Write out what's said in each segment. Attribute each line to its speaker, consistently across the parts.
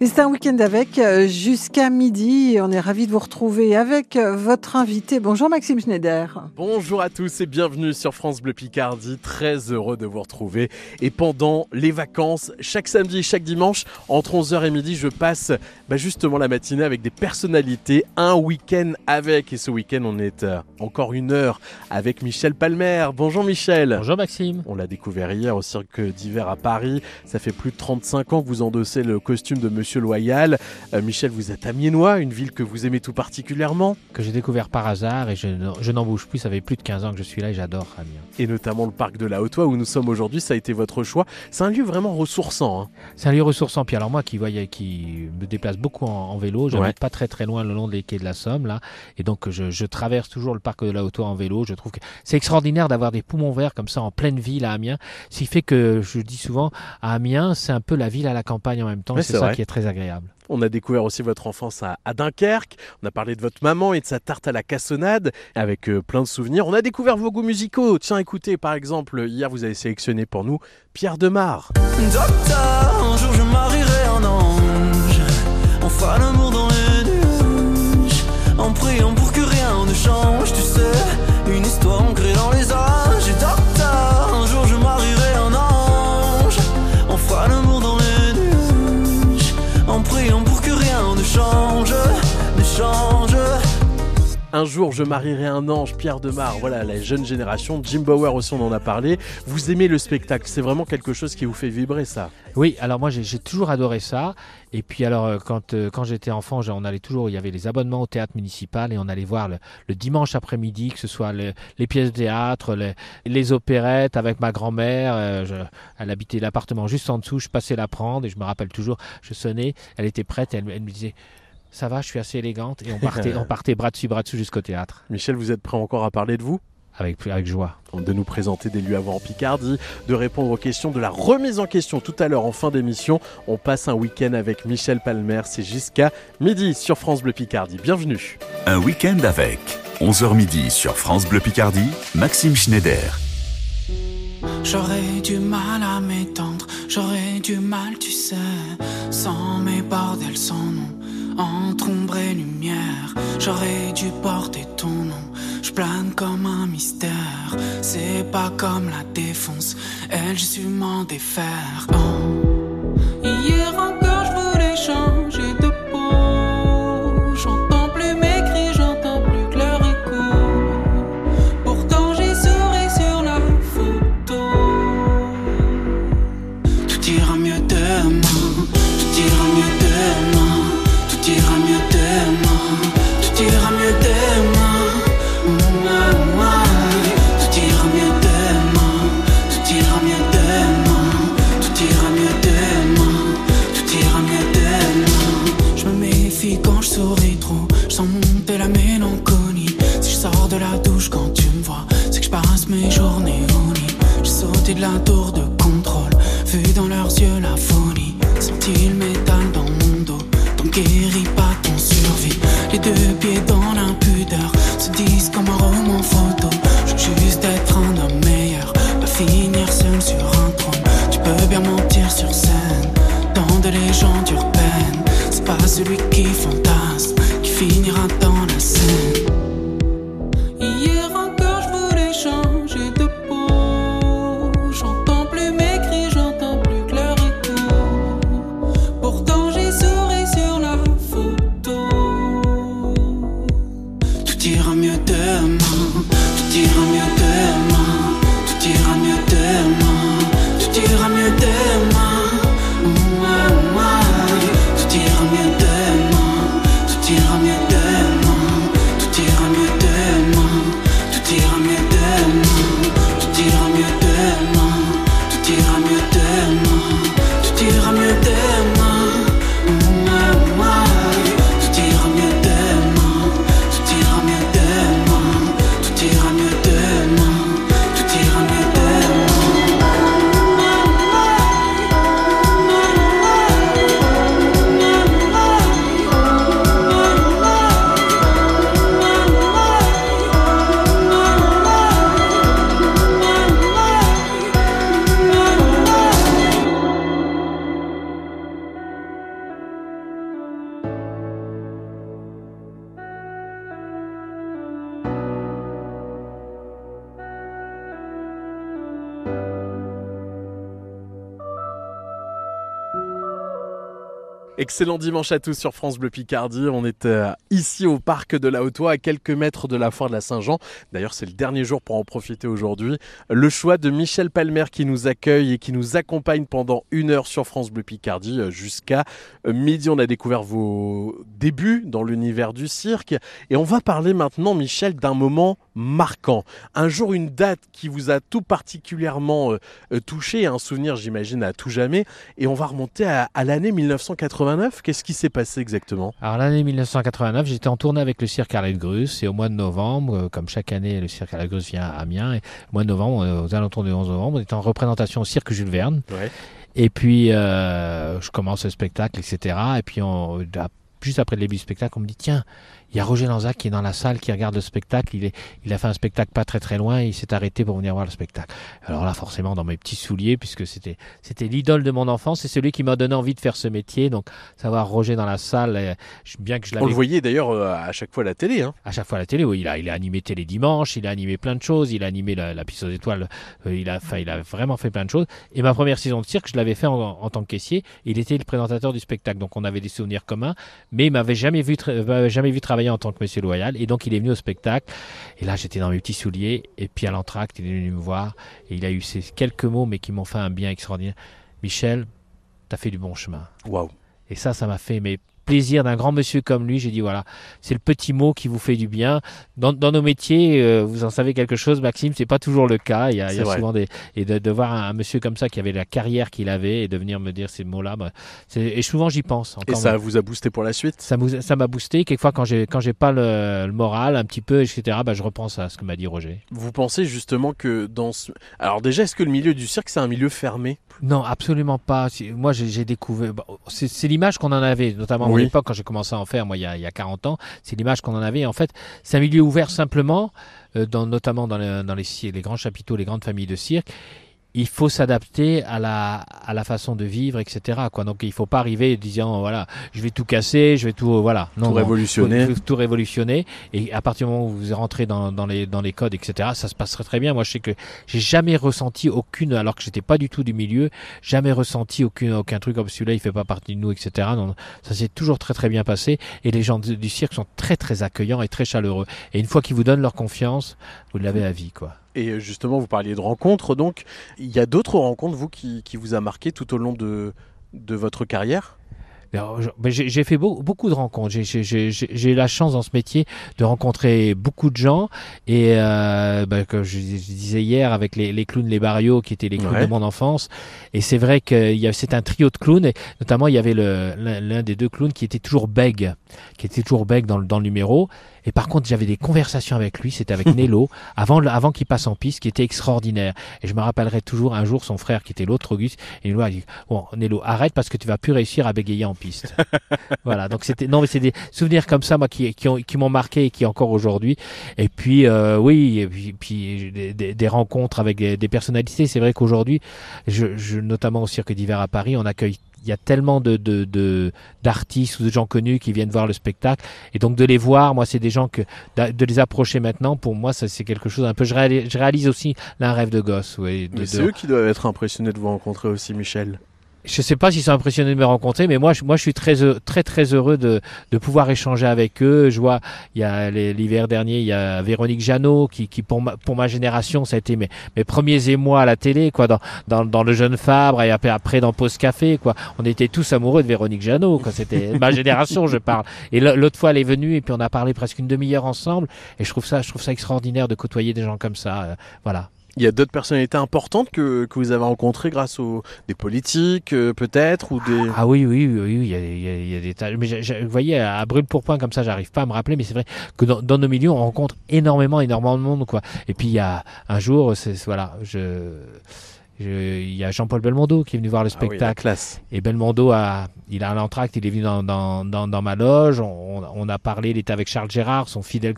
Speaker 1: Et c'est un week-end avec euh, jusqu'à midi. On est ravis de vous retrouver avec euh, votre invité. Bonjour Maxime Schneider.
Speaker 2: Bonjour à tous et bienvenue sur France Bleu Picardie. Très heureux de vous retrouver. Et pendant les vacances, chaque samedi et chaque dimanche, entre 11h et midi, je passe bah, justement la matinée avec des personnalités. Un week-end avec. Et ce week-end, on est euh, encore une heure avec Michel Palmer. Bonjour Michel.
Speaker 3: Bonjour Maxime.
Speaker 2: On l'a découvert hier au cirque d'hiver à Paris. Ça fait plus de 35 ans que vous endossez le costume de Monsieur Loyal. Euh, Michel, vous êtes Amiénois, une ville que vous aimez tout particulièrement.
Speaker 3: Que j'ai découvert par hasard et je, je n'en bouge plus. Ça fait plus de 15 ans que je suis là et j'adore Amiens.
Speaker 2: Et notamment le parc de la Haute-Oie où nous sommes aujourd'hui, ça a été votre choix. C'est un lieu vraiment ressourçant. Hein.
Speaker 3: C'est un lieu ressourçant. Puis alors moi qui, voyais, qui me déplace beaucoup en, en vélo, j'habite
Speaker 2: Ouais.
Speaker 3: pas très très loin le long des quais de la Somme là. Et donc je, je traverse toujours le parc de la Haute-Oie en vélo. Je trouve que c'est extraordinaire d'avoir des poumons verts comme ça en pleine ville à Amiens. Ce qui fait que je dis souvent à Amiens, c'est un peu la ville à la campagne en même temps. C'est
Speaker 2: c'est
Speaker 3: ça
Speaker 2: vrai.
Speaker 3: qui est très agréable.
Speaker 2: On a découvert aussi votre enfance à, à Dunkerque. On a parlé de votre maman et de sa tarte à la cassonade avec euh, plein de souvenirs. On a découvert vos goûts musicaux. Tiens, écoutez, par exemple, hier vous avez sélectionné pour nous Pierre Demar.
Speaker 4: Docteur, un jour je marierai un ange. On fera l'amour dans les nuages. En priant pour que rien ne change, tu sais. Un jour, je marierai un ange,
Speaker 2: Pierre Demar. Voilà, la jeune génération. Jim Bauer aussi, on en a parlé. Vous aimez le spectacle. C'est vraiment quelque chose qui vous fait vibrer, ça.
Speaker 3: Oui, alors moi j'ai toujours adoré ça. Et puis alors euh, quand, euh, quand j'étais enfant, on allait toujours, il y avait les abonnements au théâtre municipal et on allait voir le, dimanche après-midi, que ce soit le- les pièces de théâtre, les, opérettes avec ma grand-mère. euh, elle habitait l'appartement juste en dessous, je passais la prendre et je me rappelle toujours, je sonnais, elle était prête, elle, elle me disait ça va, je suis assez élégante et on partait, on partait bras dessus, bras dessous jusqu'au théâtre
Speaker 2: Michel, vous êtes prêt encore à parler de vous?
Speaker 3: Avec, avec joie.
Speaker 2: de nous présenter des lieux à voir en Picardie, de répondre aux questions, de la remise en question tout à l'heure en fin d'émission. On passe un week-end avec Michel Palmer, c'est jusqu'à midi sur France Bleu Picardie. Bienvenue.
Speaker 5: Un week-end avec 11h midi sur France Bleu Picardie, Maxime Schneider.
Speaker 4: J'aurais du mal à m'étendre, j'aurais du mal, tu sais, sans mes bordels sans nom, entre ombre et lumière. J'aurais dû porter ton nom, je plane comme un mystère. C'est pas comme la défonce, elle, j'ai su m'en défaire. Oh. Hier encore, je voulais changer la tour de contrôle, vu dans leurs yeux la folie. Senti le métal dans mon dos, donc guéris
Speaker 2: Excellent dimanche à tous sur France Bleu Picardie. On est euh, ici au parc de la Haute-Oie, à quelques mètres de la foire de la Saint-Jean. D'ailleurs, c'est le dernier jour pour en profiter aujourd'hui. Le choix de Michel Palmer qui nous accueille et qui nous accompagne pendant une heure sur France Bleu Picardie euh, jusqu'à euh, midi. On a découvert vos débuts dans l'univers du cirque et on va parler maintenant, Michel, d'un moment marquant. Un jour, une date qui vous a tout particulièrement euh, euh, touché, un souvenir, j'imagine, à tout jamais. Et on va remonter à, à l'année 1989. Qu'est-ce qui s'est passé exactement?
Speaker 3: Alors l'année 1989, j'étais en tournée avec le cirque Arlette Grus et au mois de novembre, euh, comme chaque année, le cirque Arlette Grus vient à Amiens. Et au mois de novembre, aux alentours du 11 novembre, on était en représentation au cirque Jules Verne.
Speaker 2: Ouais.
Speaker 3: Et puis, euh, je commence le spectacle, etc. Et puis, on, juste après le début du spectacle, on me dit tiens, il y a Roger Lanzac qui est dans la salle, qui regarde le spectacle. Il, est, il a fait un spectacle pas très très loin. Et il s'est arrêté pour venir voir le spectacle. Alors là, forcément, dans mes petits souliers, puisque c'était c'était l'idole de mon enfance, c'est celui qui m'a donné envie de faire ce métier. Donc, savoir Roger dans la salle, euh, bien que je
Speaker 2: On
Speaker 3: l'avais
Speaker 2: le voyait d'ailleurs euh, à chaque fois à la télé. Hein.
Speaker 3: à chaque fois à la télé, oui, il a, il a animé Télé Dimanche, il a animé plein de choses, il a animé la, la piste aux étoiles, euh, il, a, enfin, il a vraiment fait plein de choses. Et ma première saison de cirque, je l'avais fait en, en tant que caissier. Il était le présentateur du spectacle, donc on avait des souvenirs communs, mais il m'avait jamais vu, tra- m'avait jamais vu travailler en tant que Monsieur Loyal. Et donc il est venu au spectacle. Et là, j'étais dans mes petits souliers. Et puis à l'entracte, il est venu me voir. Et il a eu ces quelques mots, mais qui m'ont fait un bien extraordinaire. Michel, t'as fait du bon chemin.
Speaker 2: Waouh.
Speaker 3: Et ça, ça m'a fait mais plaisir d'un grand monsieur comme lui. J'ai dit voilà, c'est le petit mot qui vous fait du bien. Dans, dans nos métiers, euh, vous en savez quelque chose, Maxime, c'est pas toujours le cas. Il y a, il y a souvent des et de, de voir un, un monsieur comme ça qui avait la carrière qu'il avait et de venir me dire ces mots-là. bah, et souvent j'y pense.
Speaker 2: Et
Speaker 3: Encore
Speaker 2: ça vous a boosté pour la suite?
Speaker 3: Ça m'a ça m'a boosté. Quelquefois, quand j'ai quand j'ai pas le, le moral, un petit peu, etc. Bah, je repense à ce que m'a dit Roger.
Speaker 2: Vous pensez justement que dans ce... Alors déjà, est-ce que le milieu du cirque, c'est un milieu fermé?
Speaker 3: Non, absolument pas. Moi, j'ai découvert. bah, C'est l'image qu'on en avait, notamment
Speaker 2: Oui.
Speaker 3: époque quand j'ai commencé à en faire, moi, il y a, il y a 40 ans. C'est l'image qu'on en avait. En fait, c'est un milieu ouvert simplement, euh, notamment dans, dans les, les grands chapiteaux, les grandes familles de cirque. Il faut s'adapter à la, à la façon de vivre, etc. Quoi. Donc, il faut pas arriver en disant, voilà, je vais tout casser, je vais tout, voilà. Non,
Speaker 2: Tout
Speaker 3: non. Faut- faut tout révolutionner. Et à partir du moment où vous rentrez dans, dans, les, dans les codes, etc., ça se passerait très bien. Moi, je sais que j'ai jamais ressenti aucune, alors que j'étais pas du tout du milieu, jamais ressenti aucun, aucun truc comme celui-là, il fait pas partie de nous, etc. Non, ça s'est toujours très très bien passé. Et les gens du, du cirque sont très très accueillants et très chaleureux. Et une fois qu'ils vous donnent leur confiance, vous l'avez à vie, quoi.
Speaker 2: Et euh, justement, vous parliez de rencontres, donc il y a d'autres rencontres, vous, qui, qui vous a marqué tout au long de, de votre carrière?
Speaker 3: Ben, J'ai fait beau- beaucoup de rencontres. J'ai- la chance dans ce métier de rencontrer beaucoup de gens. Et euh, ben, comme je, disais hier, avec les, les clowns, les barrios, qui étaient les clowns
Speaker 2: Ouais.
Speaker 3: de mon enfance. Et c'est vrai que c'est un trio de clowns. Et notamment, il y avait l'un des deux clowns qui était toujours bègue, qui était toujours bègue dans le numéro. Et par contre, j'avais des conversations avec lui. C'était avec Nello, avant, avant qu'il passe en piste, qui était extraordinaire. Et je me rappellerai toujours un jour son frère, qui était l'autre Auguste, et Nello a dit Bon, Nello, arrête parce que tu vas plus réussir à bégayer en piste. voilà, donc c'était non mais c'est des souvenirs comme ça moi qui qui, ont- qui m'ont marqué et qui encore aujourd'hui. Et puis euh, oui, et puis, puis des, des- des rencontres avec des, des personnalités. C'est vrai qu'aujourd'hui, je, je notamment au cirque d'hiver à Paris, on accueille il y a tellement de de- de- d'artistes ou de gens connus qui viennent voir le spectacle et donc de les voir moi c'est des gens que de les approcher maintenant pour moi ça c'est quelque chose un peu je réalise, je réalise aussi là un rêve de gosse ouais, de-
Speaker 2: c'est eux qui doivent être impressionnés de vous rencontrer aussi, Michel.
Speaker 3: Je sais pas s'ils sont impressionnés de me rencontrer, mais moi, je, moi, je suis très, très, très heureux de, de pouvoir échanger avec eux. Je vois, il y a l'hiver dernier, il y a Véronique Jeannot qui, qui pour ma, pour ma génération, ça a été mes, mes premiers émois à la télé, quoi, dans, dans, dans le jeune Fabre et après, après dans Pause Café, quoi. On était tous amoureux de Véronique Jeannot, quoi. C'était ma génération, je parle. Et l'autre fois, elle est venue et puis on a parlé presque une demi-heure ensemble. Et je trouve ça, je trouve ça extraordinaire de côtoyer des gens comme ça. euh, voilà.
Speaker 2: Il y a d'autres personnalités importantes que, que vous avez rencontrées grâce aux des politiques, euh, peut-être, ou des...
Speaker 3: Ah oui, oui, oui, oui, il y a, il y a- il y a des tas. Mais je- je- vous voyez, à brûle pour point comme ça, j'arrive pas à me rappeler, mais c'est vrai que dans, dans nos milieux, on rencontre énormément, énormément de monde, quoi. Et puis il y a un jour, c'est voilà, je- il y a Jean-Paul Belmondo qui est venu voir le
Speaker 2: Ah oui,
Speaker 3: spectacle.
Speaker 2: classe.
Speaker 3: Et Belmondo a, il a un entracte, il est venu dans, dans, dans, dans ma loge, on, on a parlé, il était avec Charles Gérard, son fidèle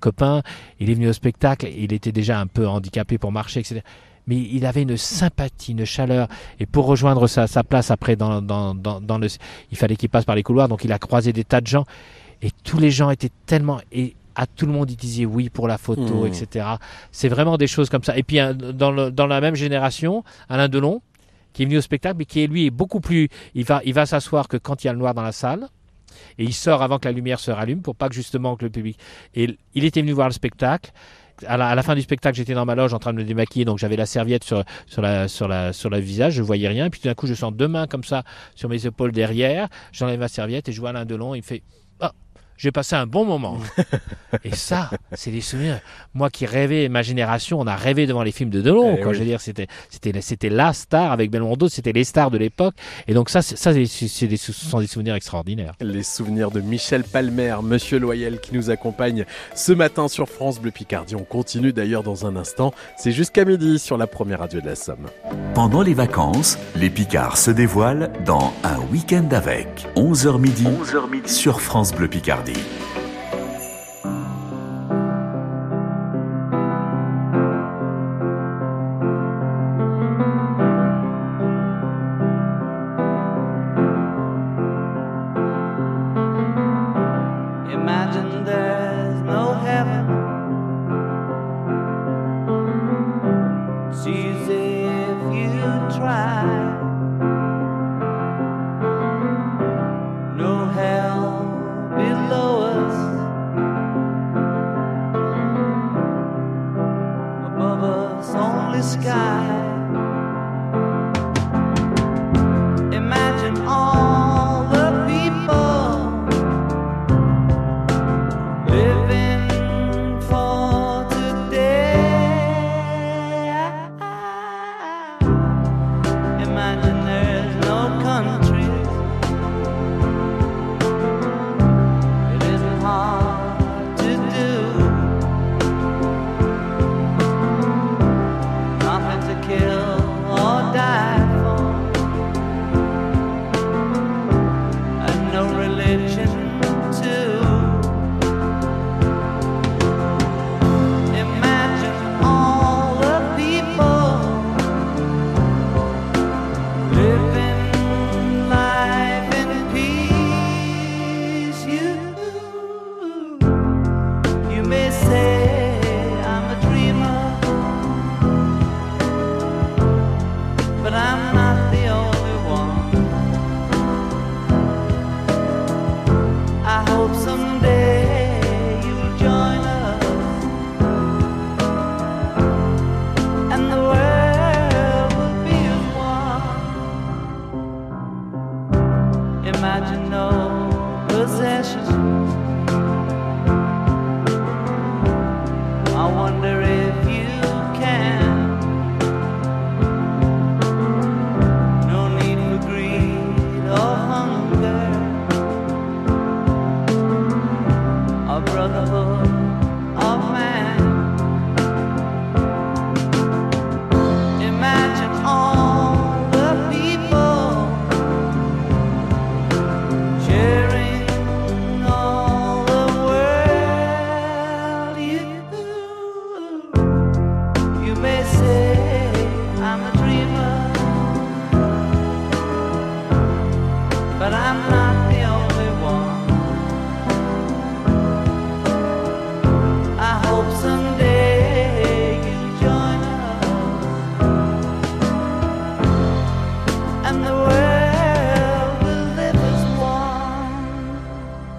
Speaker 3: copain, il est venu au spectacle, il était déjà un peu handicapé pour marcher, etc. Mais il avait une sympathie, une chaleur, et pour rejoindre sa, sa place après dans, dans, dans, dans le, il fallait qu'il passe par les couloirs, donc il a croisé des tas de gens, et tous les gens étaient tellement, et à tout le monde il disait oui pour la photo,
Speaker 2: Mmh.
Speaker 3: etc. C'est vraiment des choses comme ça. Et puis dans, le, dans la même génération, Alain Delon, qui est venu au spectacle, mais qui lui est beaucoup plus. Il va, il va s'asseoir que quand il y a le noir dans la salle. Et il sort avant que la lumière se rallume pour pas que justement que le public. Et il était venu voir le spectacle. À la, à la fin du spectacle, j'étais dans ma loge en train de me démaquiller, donc j'avais la serviette sur, sur, la, sur, la, sur le visage, je voyais rien. Et puis tout d'un coup, je sens deux mains comme ça sur mes épaules derrière. J'enlève ma serviette et je vois Alain Delon. Il me fait j'ai passé un bon moment. et ça, c'est des souvenirs. Moi qui rêvais, ma génération, on a rêvé devant les films de Delon.
Speaker 2: Eh
Speaker 3: quoi.
Speaker 2: oui.
Speaker 3: Je veux dire, c'était, c'était, c'était la star avec Belmondo, c'était les stars de l'époque. Et donc ça, c'est, ça, c'est, c'est des, ce sont des souvenirs extraordinaires.
Speaker 2: Les souvenirs de Michel Palmer, Monsieur Loyel qui nous accompagne ce matin sur France Bleu Picardie. On continue d'ailleurs dans un instant. C'est jusqu'à midi sur la première radio de la Somme.
Speaker 6: Pendant les vacances, les Picards se dévoilent dans Un week-end avec. 11h midi, 11h midi sur France Bleu Picardie.
Speaker 7: Society.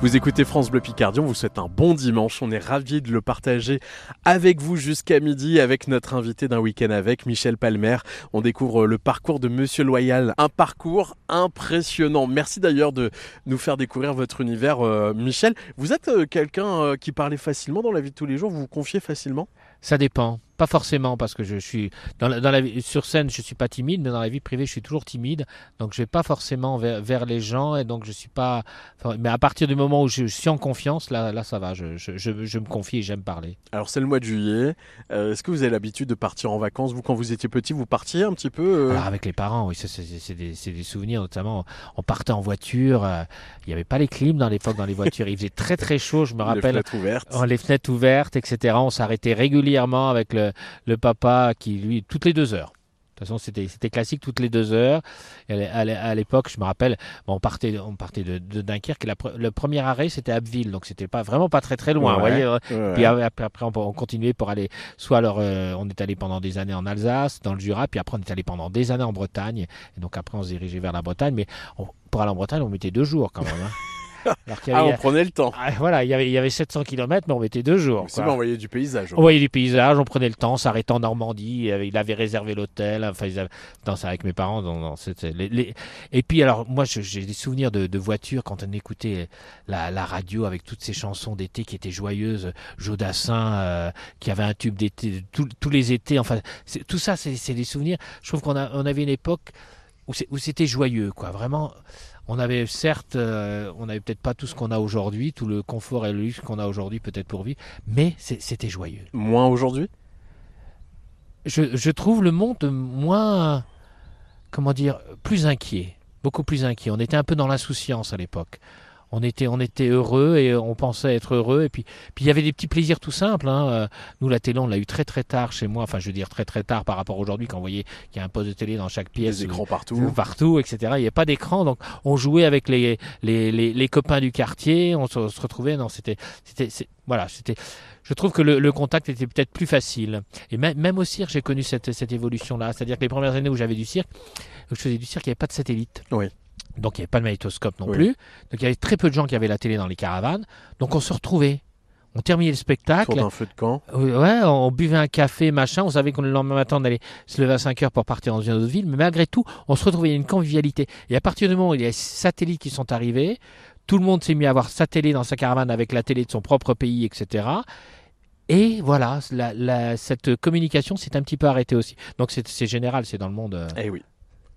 Speaker 2: Vous écoutez France Bleu Picardie, on vous souhaite un bon dimanche. On est ravis de le partager avec vous jusqu'à midi avec notre invité d'un week-end avec Michel Palmer. On découvre le parcours de Monsieur Loyal, un parcours impressionnant. Merci d'ailleurs de nous faire découvrir votre univers, euh, Michel. Vous êtes euh, quelqu'un euh, qui parlait facilement dans la vie de tous les jours, vous vous confiez facilement?
Speaker 3: Ça dépend. Pas forcément parce que je suis dans la, dans la vie- sur scène je suis pas timide mais dans la vie privée je suis toujours timide. Donc je vais pas forcément vers, vers les gens et donc je suis pas mais à partir du moment où je, suis en confiance là là ça va. Je, je, je, me confie et j'aime parler.
Speaker 2: Alors c'est le mois de juillet. Euh, Est-ce que vous avez l'habitude de partir en vacances? Vous, quand vous étiez petit, vous partiez un petit peu euh,
Speaker 3: Alors avec les parents, oui, c'est des, souvenirs, notamment on partait en voiture, euh, il n'y avait pas les clims dans l'époque dans les voitures, il faisait très très chaud, je me
Speaker 2: les
Speaker 3: rappelle,
Speaker 2: fenêtres ouvertes.
Speaker 3: Oh, les fenêtres ouvertes, etc. On s'arrêtait régulièrement avec le, le papa qui, lui, toutes les deux heures. De toute façon, c'était c'était classique toutes les deux heures. Et à l'é- à l'époque, je me rappelle, on partait, on partait de, de Dunkerque. Et la pre- le premier arrêt, c'était Abbeville, donc c'était pas vraiment pas très très loin.
Speaker 2: Ouais.
Speaker 3: vous voyez, euh,
Speaker 2: Ouais,
Speaker 3: Puis après, après, on, on continuait pour aller, soit alors euh, on est allé pendant des années en Alsace, dans le Jura, puis après on est allé pendant des années en Bretagne. Et donc après on se dirigeait vers la Bretagne, mais on- pour aller en Bretagne, on mettait deux jours quand même. hein. Alors qu'il y
Speaker 2: Ah, on prenait le temps.
Speaker 3: ah, voilà, il y avait, il y avait 700 km, mais on mettait deux jours.
Speaker 2: C'est on voyait du paysage.
Speaker 3: On voyait du paysage, on prenait le temps, s'arrêtait en Normandie, il avait, réservé l'hôtel, enfin, ils avaient, non, c'est avec mes parents, non, non, c'était les, les- Et puis, alors, moi, j'ai des souvenirs de, de voitures quand on écoutait la, la radio avec toutes ces chansons d'été qui étaient joyeuses, Jodassin, euh, qui avait un tube d'été, tous- les étés, enfin, tout ça, c'est des souvenirs. Je trouve qu'on on avait une époque où c'était joyeux, quoi, vraiment. On avait certes, euh, on n'avait peut-être pas tout ce qu'on a aujourd'hui, tout le confort et le luxe qu'on a aujourd'hui peut-être pour vivre, mais c'était joyeux.
Speaker 2: Moins aujourd'hui?
Speaker 3: Je, je trouve le monde moins, comment dire, plus inquiet, beaucoup plus inquiet. On était un peu dans l'insouciance à l'époque. On était, on était heureux et on pensait être heureux. Et puis, puis il y avait des petits plaisirs tout simples. hein. Euh, Nous, la télé, on l'a eu très très tard chez moi. Enfin, je veux dire très très tard par rapport à aujourd'hui, quand vous voyez qu'il y a un poste de télé dans chaque pièce.
Speaker 2: Des écrans
Speaker 3: Tout,
Speaker 2: partout.
Speaker 3: partout, etc. Il n'y a pas d'écran, donc on jouait avec les, les, les, les copains du quartier, on se, se retrouvait. Non, c'était, c'était, voilà, c'était. Je trouve que le, le contact était peut-être plus facile. Et même, même au cirque, j'ai connu cette, cette évolution-là. C'est-à-dire que les premières années où j'avais du cirque, où je faisais du cirque, il n'y avait pas de satellite.
Speaker 2: Oui.
Speaker 3: Donc il n'y avait pas de magnétoscope non
Speaker 2: Oui.
Speaker 3: plus. Donc il y avait très peu de gens qui avaient la télé dans les caravanes. Donc on se retrouvait. On terminait le spectacle.
Speaker 2: Autour d'un feu de camp.
Speaker 3: Oui, Ouais, on buvait un café, machin. On savait qu'on le lendemain matin, on allait se lever à 5 heures pour partir dans une autre ville. Mais malgré tout, on se retrouvait, il y a une convivialité. Et à partir du moment où il y a les satellites qui sont arrivés, tout le monde s'est mis à avoir sa télé dans sa caravane avec la télé de son propre pays, etc. Et voilà, la- la- cette communication s'est un petit peu arrêtée aussi. Donc c'est c'est général, c'est dans le monde. euh,
Speaker 2: Eh oui.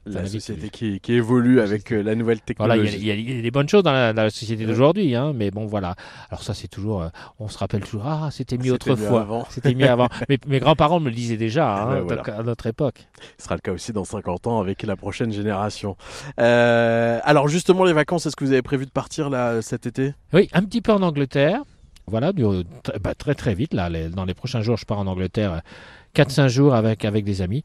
Speaker 2: La société qui, qui évolue avec euh, la nouvelle
Speaker 3: Voilà, il y, a-
Speaker 2: technologie.
Speaker 3: il y a- des bonnes choses dans la, dans la société d'aujourd'hui, hein, mais bon, voilà. Alors ça, c'est toujours, euh, on se rappelle toujours, ah, c'était mieux autrefois, c'était mieux avant. mes, mes grands-parents me le disaient déjà, hein,
Speaker 2: Ouais, voilà.
Speaker 3: donc, à notre époque.
Speaker 2: Ce sera le cas aussi dans 50 ans avec la prochaine génération. Euh, alors justement, les vacances, est-ce que vous avez prévu de partir là cet été?
Speaker 3: Oui, un petit peu en Angleterre. Voilà, du- bah, très très vite, là, les- dans les prochains jours, je pars en Angleterre, euh, 4-5 jours avec, avec des amis,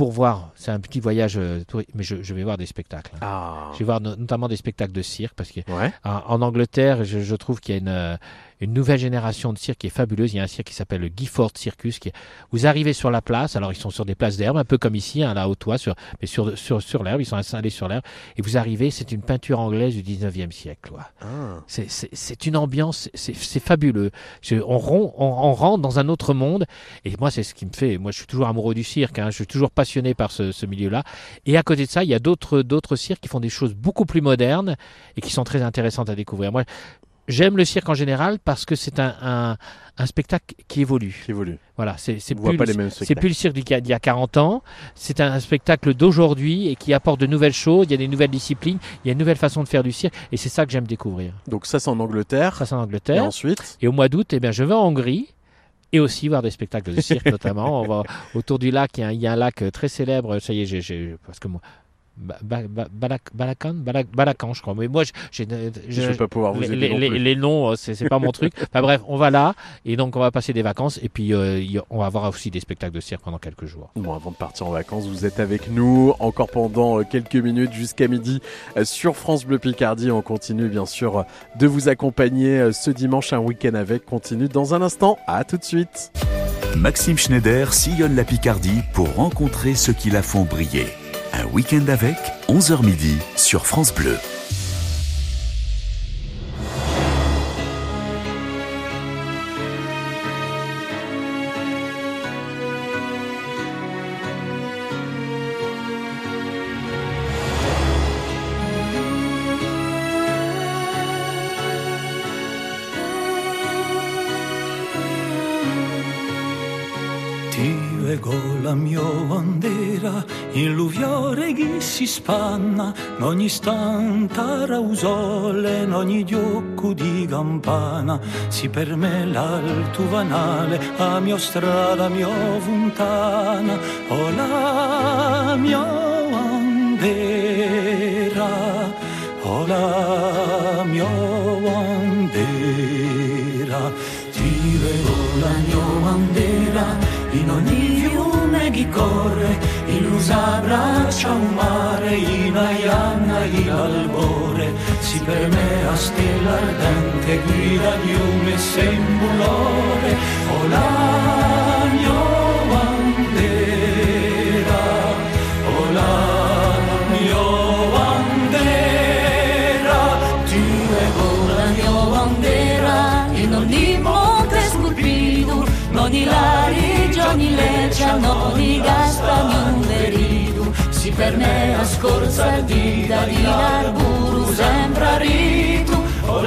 Speaker 3: pour voir, c'est un petit voyage, euh, mais je, je vais voir des spectacles. hein.
Speaker 2: Ah.
Speaker 3: Je vais voir no- notamment des spectacles de cirque, parce que
Speaker 2: Ouais.
Speaker 3: En, en Angleterre, je, je trouve qu'il y a une, euh, une nouvelle génération de cirque qui est fabuleuse. Il y a un cirque qui s'appelle le Gifford Circus. Qui est- vous arrivez sur la place, alors ils sont sur des places d'herbe, un peu comme ici, hein, là au toit, sur, mais sur, sur, sur l'herbe, ils sont installés sur l'herbe. Et vous arrivez, c'est une peinture anglaise du 19e siècle.
Speaker 2: Ah.
Speaker 3: C'est- une ambiance, c'est- fabuleux. Je- on, ron- on, on rentre dans un autre monde. Et moi, c'est ce qui me fait. Moi, je suis toujours amoureux du cirque. hein, je suis toujours passionné par ce, ce milieu-là. Et à côté de ça, il y a d'autres d'autres cirques qui font des choses beaucoup plus modernes et qui sont très intéressantes à découvrir. Moi, j'aime le cirque en général parce que c'est un, un, un spectacle qui évolue.
Speaker 2: Qui évolue.
Speaker 3: Voilà, c'est c'est plus,
Speaker 2: pas
Speaker 3: le-
Speaker 2: les mêmes
Speaker 3: c'est plus le cirque d'il y a- d'il y a 40 ans. C'est un spectacle d'aujourd'hui et qui apporte de nouvelles choses. Il y a des nouvelles disciplines. Il y a une nouvelle façon de faire du cirque. Et c'est ça que j'aime découvrir.
Speaker 2: Donc ça, c'est en Angleterre.
Speaker 3: Ça, c'est en
Speaker 2: Et
Speaker 3: Angleterre.
Speaker 2: ensuite
Speaker 3: Et au mois d'août, eh bien, je vais en Hongrie et aussi voir des spectacles de cirque notamment. On va autour du lac, il y a un, lac euh, très célèbre. Ça y est, j'ai- parce que moi, Ba- Ba- Ba- Balak- Balakan, Balak- Balakan, je crois. Mais moi, j'ai,
Speaker 2: Je vais pas pouvoir vous
Speaker 3: les,
Speaker 2: aider
Speaker 3: les-
Speaker 2: non
Speaker 3: les-
Speaker 2: plus.
Speaker 3: les noms, euh, c'est, c'est pas mon truc. Enfin bref, on va là et donc on va passer des vacances et puis euh, on va voir aussi des spectacles de cirque pendant quelques jours.
Speaker 2: Bon, avant de partir en vacances, vous êtes avec nous encore pendant euh, quelques minutes jusqu'à midi euh, sur France Bleu Picardie. On continue bien sûr euh, de vous accompagner euh, ce dimanche. Un week-end avec continue dans un instant. À tout de suite.
Speaker 6: Maxime Schneider sillonne la Picardie pour rencontrer ceux qui la font briller. Un week-end avec, 11h midi sur France Bleu.
Speaker 8: Leggo la mia bandera in l'uviore che si spanna, in ogni stanta rausole, in ogni diocco di campana, si per me l'alto vanale, a mia strada, mia fontana, o la mia bandera, o la mia bandera, ti leggo la mia bandera in ogni fiume che corre, Ilus abbraccia un mare in aianna in albore. Si per me a stella ardente guida di un sembulore O la
Speaker 9: intrecciano di Gastagnum veridum, si permea scorza di Dalila arburu sembra ritu. Oh,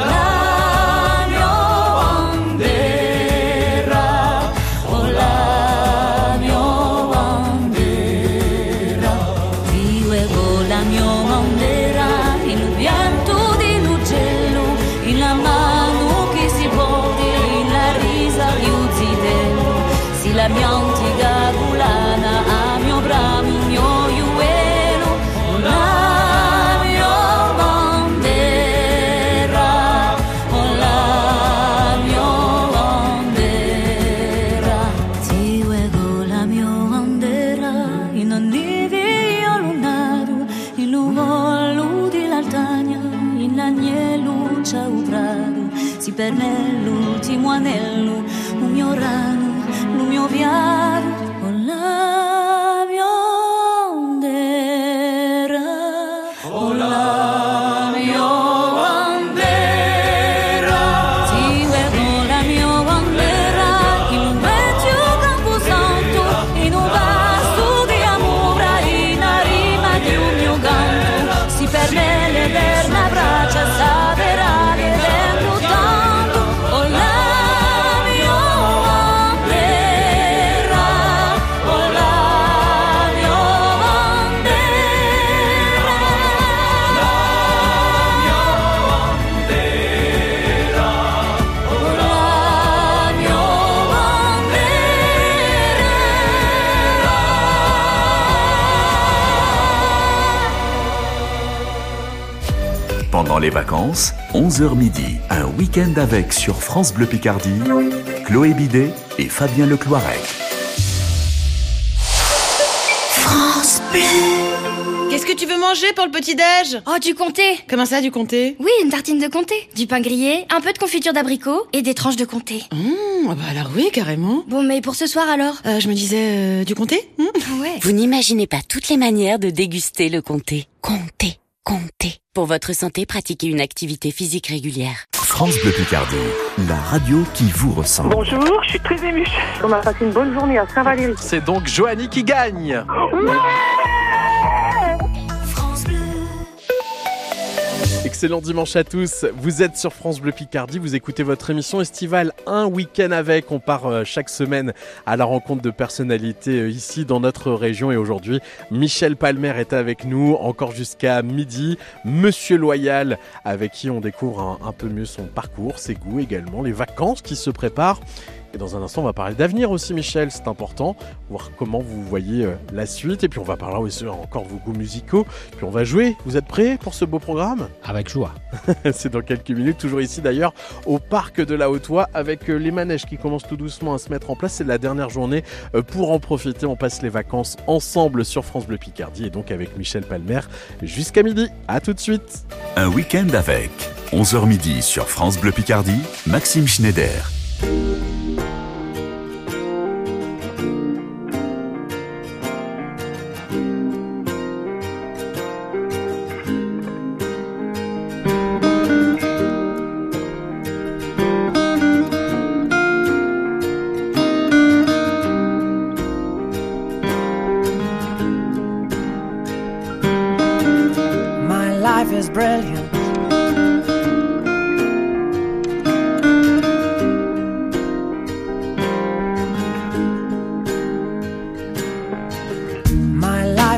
Speaker 5: les vacances, 11h midi, un week-end avec sur France Bleu Picardie, Chloé Bidet et Fabien Lecloirec.
Speaker 10: France Bleu.
Speaker 11: Qu'est-ce que tu veux manger pour le petit-déj
Speaker 10: Oh, du comté
Speaker 11: Comment ça, du comté?
Speaker 10: Oui, une tartine de comté, du pain grillé, un peu de confiture d'abricot et des tranches de comté.
Speaker 11: Mmh, ah bah alors oui, carrément.
Speaker 10: Bon, mais pour ce soir alors?
Speaker 11: Euh, je me disais, euh, du comté? Mmh.
Speaker 10: Ouais.
Speaker 12: Vous n'imaginez pas toutes les manières de déguster le comté. Comté, comté. Pour votre santé, pratiquez une activité physique régulière.
Speaker 5: France Bleu Picardie, la radio qui vous ressemble.
Speaker 13: Bonjour, je suis très émue. On a passé une bonne journée à Saint-Valéry.
Speaker 2: C'est donc Joanie qui gagne. Excellent dimanche à tous. Vous êtes sur France Bleu Picardie. Vous écoutez votre émission estivale Un week-end avec. On part euh, chaque semaine à la rencontre de personnalités euh, ici dans notre région. Et aujourd'hui, Michel Palmer est avec nous encore jusqu'à midi. Monsieur Loyal, avec qui on découvre un, un peu mieux son parcours, ses goûts également, les vacances qui se préparent. Et dans un instant, on va parler d'avenir aussi, Michel. C'est important. Voir comment vous voyez euh, la suite. Et puis, on va parler aussi encore de vos goûts musicaux. Puis, on va jouer. Vous êtes prêts pour ce beau programme?
Speaker 3: Avec joie.
Speaker 2: C'est dans quelques minutes. Toujours ici, d'ailleurs, au parc de la Haute-Oie, avec euh, les manèges qui commencent tout doucement à se mettre en place. C'est la dernière journée. Euh, Pour en profiter, on passe les vacances ensemble sur France Bleu Picardie. Et donc, avec Michel Palmer jusqu'à midi. À tout de suite.
Speaker 5: Un week-end avec 11h midi sur France Bleu Picardie, Maxime Schneider.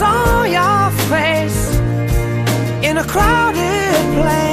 Speaker 14: saw your face in a crowded place,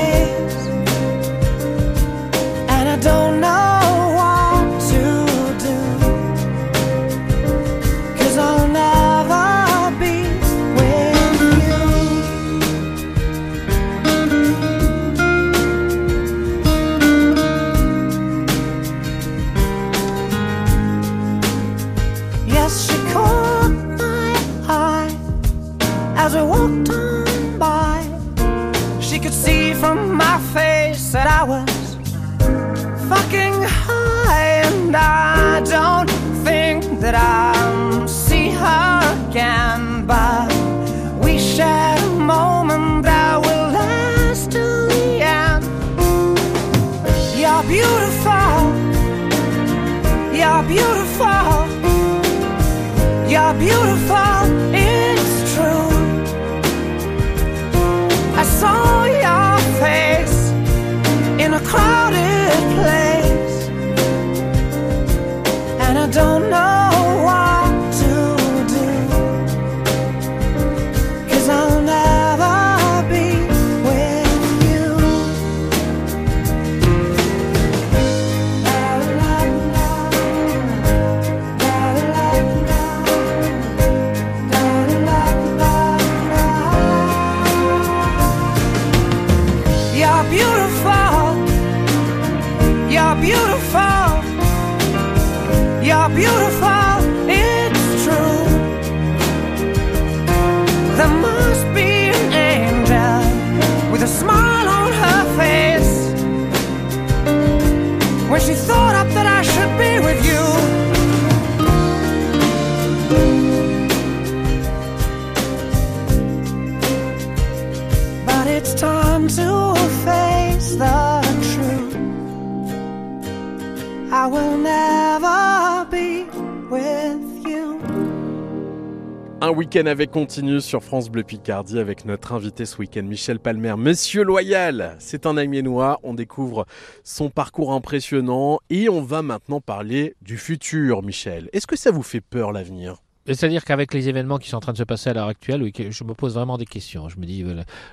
Speaker 2: week-end avec continue sur France Bleu Picardie avec notre invité ce week-end, Michel Palmer. Monsieur Loyal, c'est un Amiénois. On découvre son parcours impressionnant et on va maintenant parler du futur, Michel. Est-ce que ça vous fait peur l'avenir?
Speaker 3: C'est-à-dire qu'avec les événements qui sont en train de se passer à l'heure actuelle, oui, je me pose vraiment des questions. Je me dis,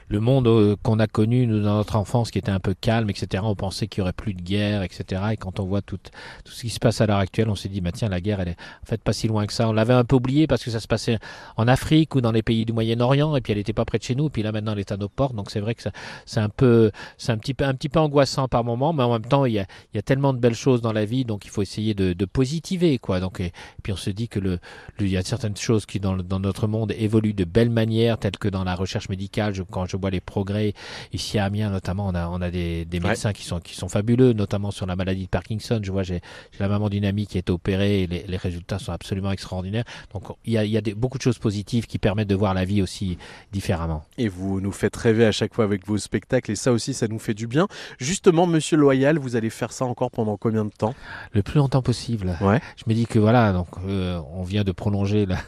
Speaker 3: le monde euh, qu'on a connu nous, dans notre enfance, qui était un peu calme, etc., on pensait qu'il y aurait plus de guerre, etc. Et quand on voit tout, tout ce qui se passe à l'heure actuelle, on s'est dit, bah, tiens, la guerre, elle est en fait pas si loin que ça. On l'avait un peu oublié parce que ça se passait en Afrique ou dans les pays du Moyen-Orient, et puis elle n'était pas près de chez nous, et puis là maintenant elle est à nos portes. Donc c'est vrai que c'est un peu, c'est un petit peu, un petit peu angoissant par moment, mais en même temps, il y a, il y a tellement de belles choses dans la vie, donc il faut essayer de, de positiver, quoi. Donc, puis on se dit que le, certaines choses qui dans, notre monde évoluent de belle manière, telles que dans la recherche médicale. Je- quand je vois les progrès ici à Amiens, notamment, on a, on a des, des
Speaker 2: Ouais.
Speaker 3: médecins qui sont qui sont fabuleux, notamment sur la maladie de Parkinson. Je vois, j'ai j'ai la maman d'une amie qui est opérée, et les, les résultats sont absolument extraordinaires. Donc il y a, il y a des- beaucoup de choses positives qui permettent de voir la vie aussi différemment.
Speaker 2: Et vous nous faites rêver à chaque fois avec vos spectacles et ça aussi, ça nous fait du bien. Justement, Monsieur Loyal, vous allez faire ça encore pendant combien de temps?
Speaker 3: Le plus longtemps possible.
Speaker 2: Ouais.
Speaker 3: Je me dis que voilà, donc euh, on vient de prolonger la,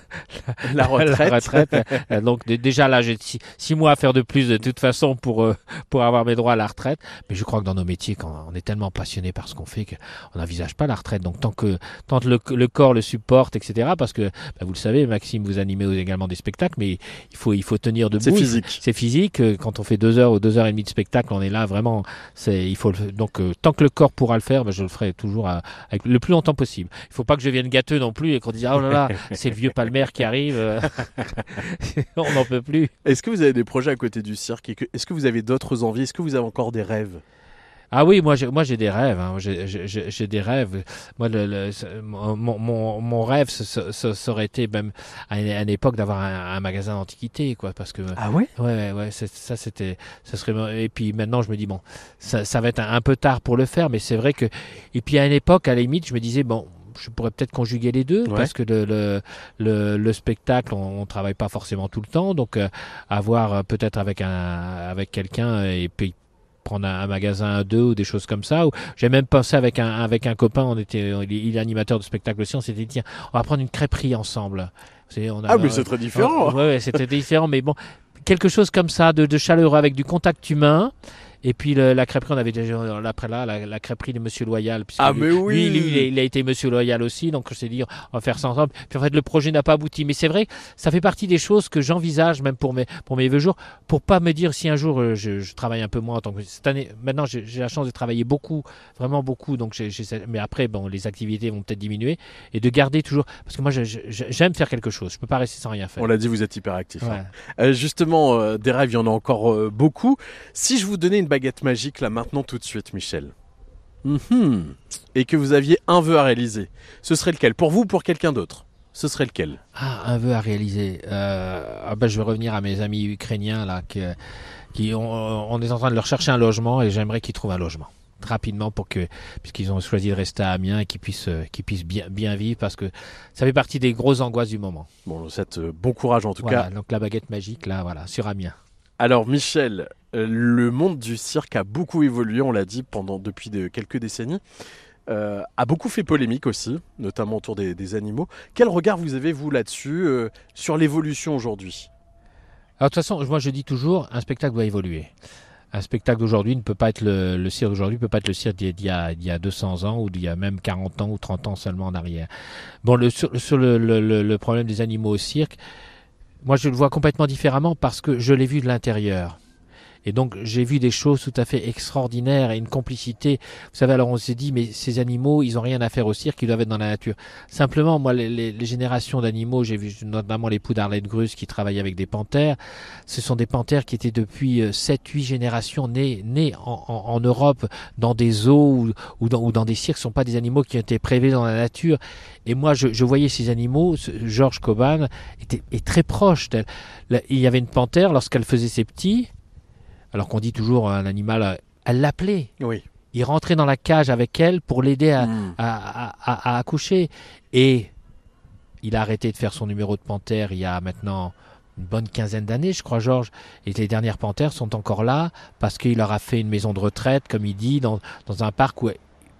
Speaker 2: La retraite.
Speaker 3: retraite. Euh, donc dé- déjà là, j'ai six, six mois à faire de plus de toute façon pour euh, pour avoir mes droits à la retraite. Mais je crois que dans nos métiers, quand on est tellement passionné par ce qu'on fait, qu'on n'envisage pas la retraite. Donc tant que tant que le, le corps le supporte, etc. Parce que bah, vous le savez, Maxime, vous animez également des spectacles, mais il faut il faut tenir debout.
Speaker 2: C'est physique.
Speaker 3: C'est physique. Euh, Quand on fait deux heures ou deux heures et demie de spectacle, on est là vraiment. C'est il faut donc euh, tant que le corps pourra le faire, bah, je le ferai toujours à- avec le plus longtemps possible. Il faut pas que je vienne gâteux non plus et qu'on dise oh là là, c'est vieux Palmer qui arrive. euh, on n'en peut plus.
Speaker 2: Est-ce que vous avez des projets à côté du cirque Est-ce que vous avez d'autres envies? Est-ce que vous avez encore des rêves?
Speaker 3: Ah oui, moi j'ai, moi j'ai des rêves. hein. J'ai, des rêves. Moi, le, le- ce- mon, mon, mon rêve, ça aurait été même à une, à une époque d'avoir un, un magasin d'antiquité, quoi, parce que.
Speaker 2: Ah ouais?
Speaker 3: Ouais, ouais, ça, c'était, ça serait. Et puis maintenant, je me dis bon, ça, ça va être un, un peu tard pour le faire, mais c'est vrai que. Et puis à une époque, à la limite, je me disais bon. Je pourrais peut-être conjuguer les deux
Speaker 2: Ouais.
Speaker 3: parce que le, le, le, le spectacle, on, on travaille pas forcément tout le temps, donc euh, avoir euh, peut-être avec un avec quelqu'un et puis prendre un, un magasin à deux ou des choses comme ça. J'ai même pensé avec un avec un copain, on était il est, animateur de spectacle aussi, on s'était dit tiens, on va prendre une crêperie ensemble. C'est- on a-
Speaker 2: Ah, mais c'est très différent.
Speaker 3: Ouais, ouais, c'était différent, mais bon, quelque chose comme ça, de, de chaleureux avec du contact humain Et puis le- la crêperie, on avait déjà après là la, la crêperie de Monsieur Loyal.
Speaker 2: Ah,
Speaker 3: lui-
Speaker 2: mais oui
Speaker 3: lui, lui, il, a, il a été Monsieur Loyal aussi, donc on s'est dit on va faire ça ensemble. Puis en fait le projet n'a pas abouti, mais c'est vrai, ça fait partie des choses que j'envisage même pour mes pour mes vieux jours, pour pas me dire si un jour euh, je, je travaille un peu moins en tant que cette année. Maintenant j'ai la chance de travailler beaucoup, vraiment beaucoup, donc j'ai- mais après bon les activités vont peut-être diminuer et de garder toujours parce que moi je- je- j'aime faire quelque chose, je peux pas rester sans rien faire.
Speaker 2: On l'a dit, vous êtes hyper actif. hein.
Speaker 3: Ouais.
Speaker 2: Euh, justement, euh, des rêves, il y en a encore euh, beaucoup. Si je vous donnais une baguette magique là maintenant tout de suite, Michel, Mhm. et que vous aviez un vœu à réaliser, ce serait lequel? Pour vous ou pour quelqu'un d'autre? Ce serait lequel?
Speaker 3: Ah, un vœu à réaliser. Euh, ah ben, je vais revenir à mes amis ukrainiens là, qui, qui ont, on est en train de leur chercher un logement et j'aimerais qu'ils trouvent un logement rapidement pour que, puisqu'ils ont choisi de rester à Amiens, et qu'ils puissent, euh, qu'ils puissent bien, bien vivre parce que ça fait partie des grosses angoisses du moment.
Speaker 2: Bon, euh, bon courage en tout
Speaker 3: Voilà,
Speaker 2: cas.
Speaker 3: donc la baguette magique là, voilà, sur Amiens.
Speaker 2: Alors Michel, euh, le monde du cirque a beaucoup évolué, on l'a dit pendant depuis de, quelques décennies. Euh, a beaucoup fait polémique aussi, notamment autour des, animaux. Quel regard vous avez vous là-dessus euh, sur l'évolution aujourd'hui?
Speaker 3: Alors de toute façon, moi je dis toujours, un spectacle doit évoluer. Un spectacle d'aujourd'hui ne peut pas être le, le cirque d'aujourd'hui, ne peut pas être le cirque d'il y, a, y a 200 ans ou d'il y a même 40 ans ou 30 ans seulement en arrière. Bon, sur, le problème des animaux au cirque, moi je le vois complètement différemment parce que je l'ai vu de l'intérieur. Et donc j'ai vu des choses tout à fait extraordinaires et une complicité. Vous savez, alors on s'est dit, mais ces animaux, ils ont rien à faire au cirque, ils doivent être dans la nature. Simplement, moi, les, les- les générations d'animaux, j'ai vu notamment l'époux d'Arlette Grus qui travaillait avec des panthères. Ce sont des panthères qui étaient depuis 7-8 générations nés, nés en, en- Europe dans des zoos ou, dans, ou dans des cirques. Ce sont pas des animaux qui ont été prélevés dans la nature. Et moi, je, je voyais ces animaux. Georges Coban était très proche Il y avait une panthère lorsqu'elle faisait ses petits. Alors qu'on dit toujours un animal, euh, elle l'appelait.
Speaker 2: Oui.
Speaker 3: Il rentrait dans la cage avec elle pour l'aider à,
Speaker 2: Mm.
Speaker 3: à- à- à- à accoucher. Et il a arrêté de faire son numéro de panthère il y a maintenant une bonne quinzaine d'années, je crois, Georges. Et les dernières panthères sont encore là parce qu'il leur a fait une maison de retraite, comme il dit, dans, dans un parc où.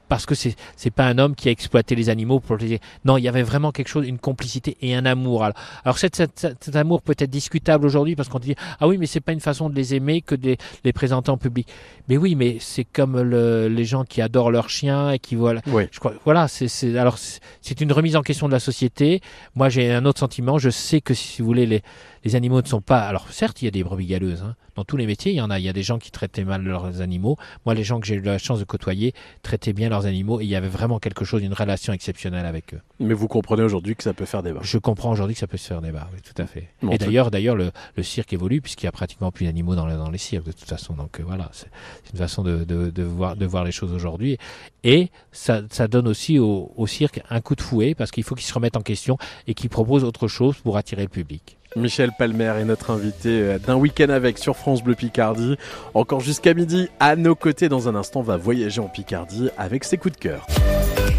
Speaker 3: Parce que c'est c'est pas un homme qui a exploité les animaux pour les. Non, il y avait vraiment quelque chose, une complicité et un amour. Alors, alors cet, cet- cet- amour peut être discutable aujourd'hui parce qu'on dit ah oui mais c'est pas une façon de les aimer que de les, les présenter en public. Mais oui mais c'est comme le- les gens qui adorent leurs chiens et qui voilà.
Speaker 2: Oui.
Speaker 3: Je crois voilà c'est c'est alors c'est une remise en question de la société. Moi j'ai un autre sentiment. Je sais que si vous voulez les les animaux ne sont pas. Alors certes il y a des brebis galeuses. hein. Dans tous les métiers il y en a. Il y a des gens qui traitaient mal leurs animaux. Moi les gens que j'ai eu la chance de côtoyer traitaient bien leurs animaux et il y avait vraiment quelque chose, une relation exceptionnelle avec eux.
Speaker 2: Mais vous comprenez aujourd'hui que ça peut faire débat.
Speaker 3: Je comprends aujourd'hui que ça peut se faire débat, oui, tout à fait.
Speaker 2: Bon,
Speaker 3: et d'ailleurs, d'ailleurs, le, le cirque évolue puisqu'il y a pratiquement plus d'animaux dans, dans les cirques de toute façon. Donc euh, voilà, c'est c'est une façon de, de, de voir, de voir les choses aujourd'hui. Et ça, ça donne aussi au, au cirque un coup de fouet parce qu'il faut qu'il se remette en question et qu'il propose autre chose pour attirer le public.
Speaker 2: Michel Palmer est notre invité euh, d'un week-end avec sur France Bleu Picardie. Encore jusqu'à midi, à nos côtés, dans un instant, on va voyager en Picardie avec ses coups de cœur.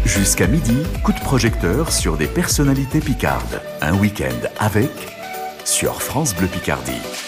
Speaker 6: Jusqu'à midi, coup de projecteur sur des personnalités picardes. Un week-end avec sur France Bleu Picardie.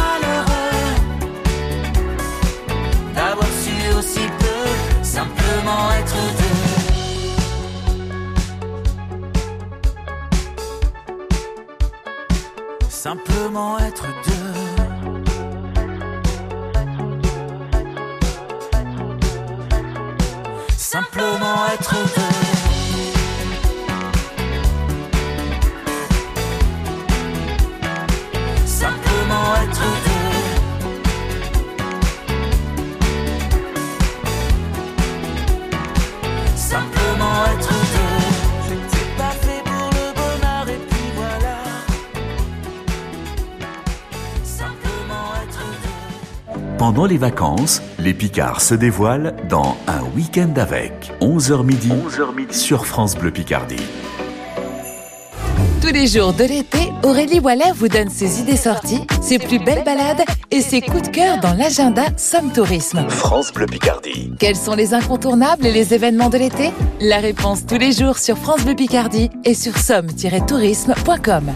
Speaker 7: Simplement être deux. Simplement être deux.
Speaker 6: Pendant les vacances, les Picards se dévoilent dans Un week-end avec 11h midi, sur France Bleu Picardie.
Speaker 15: Tous les jours de l'été, Aurélie Wallet vous donne ses idées sorties, ses plus belles balades et ses coups de cœur dans l'agenda Somme Tourisme.
Speaker 6: France Bleu Picardie.
Speaker 15: Quels sont les incontournables et les événements de l'été? La réponse tous les jours sur France Bleu Picardie et sur somme-tourisme.com.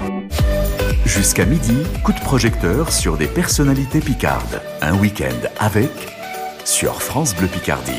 Speaker 6: Jusqu'à midi, coup de projecteur sur des personnalités picardes. Un week-end avec sur France Bleu Picardie.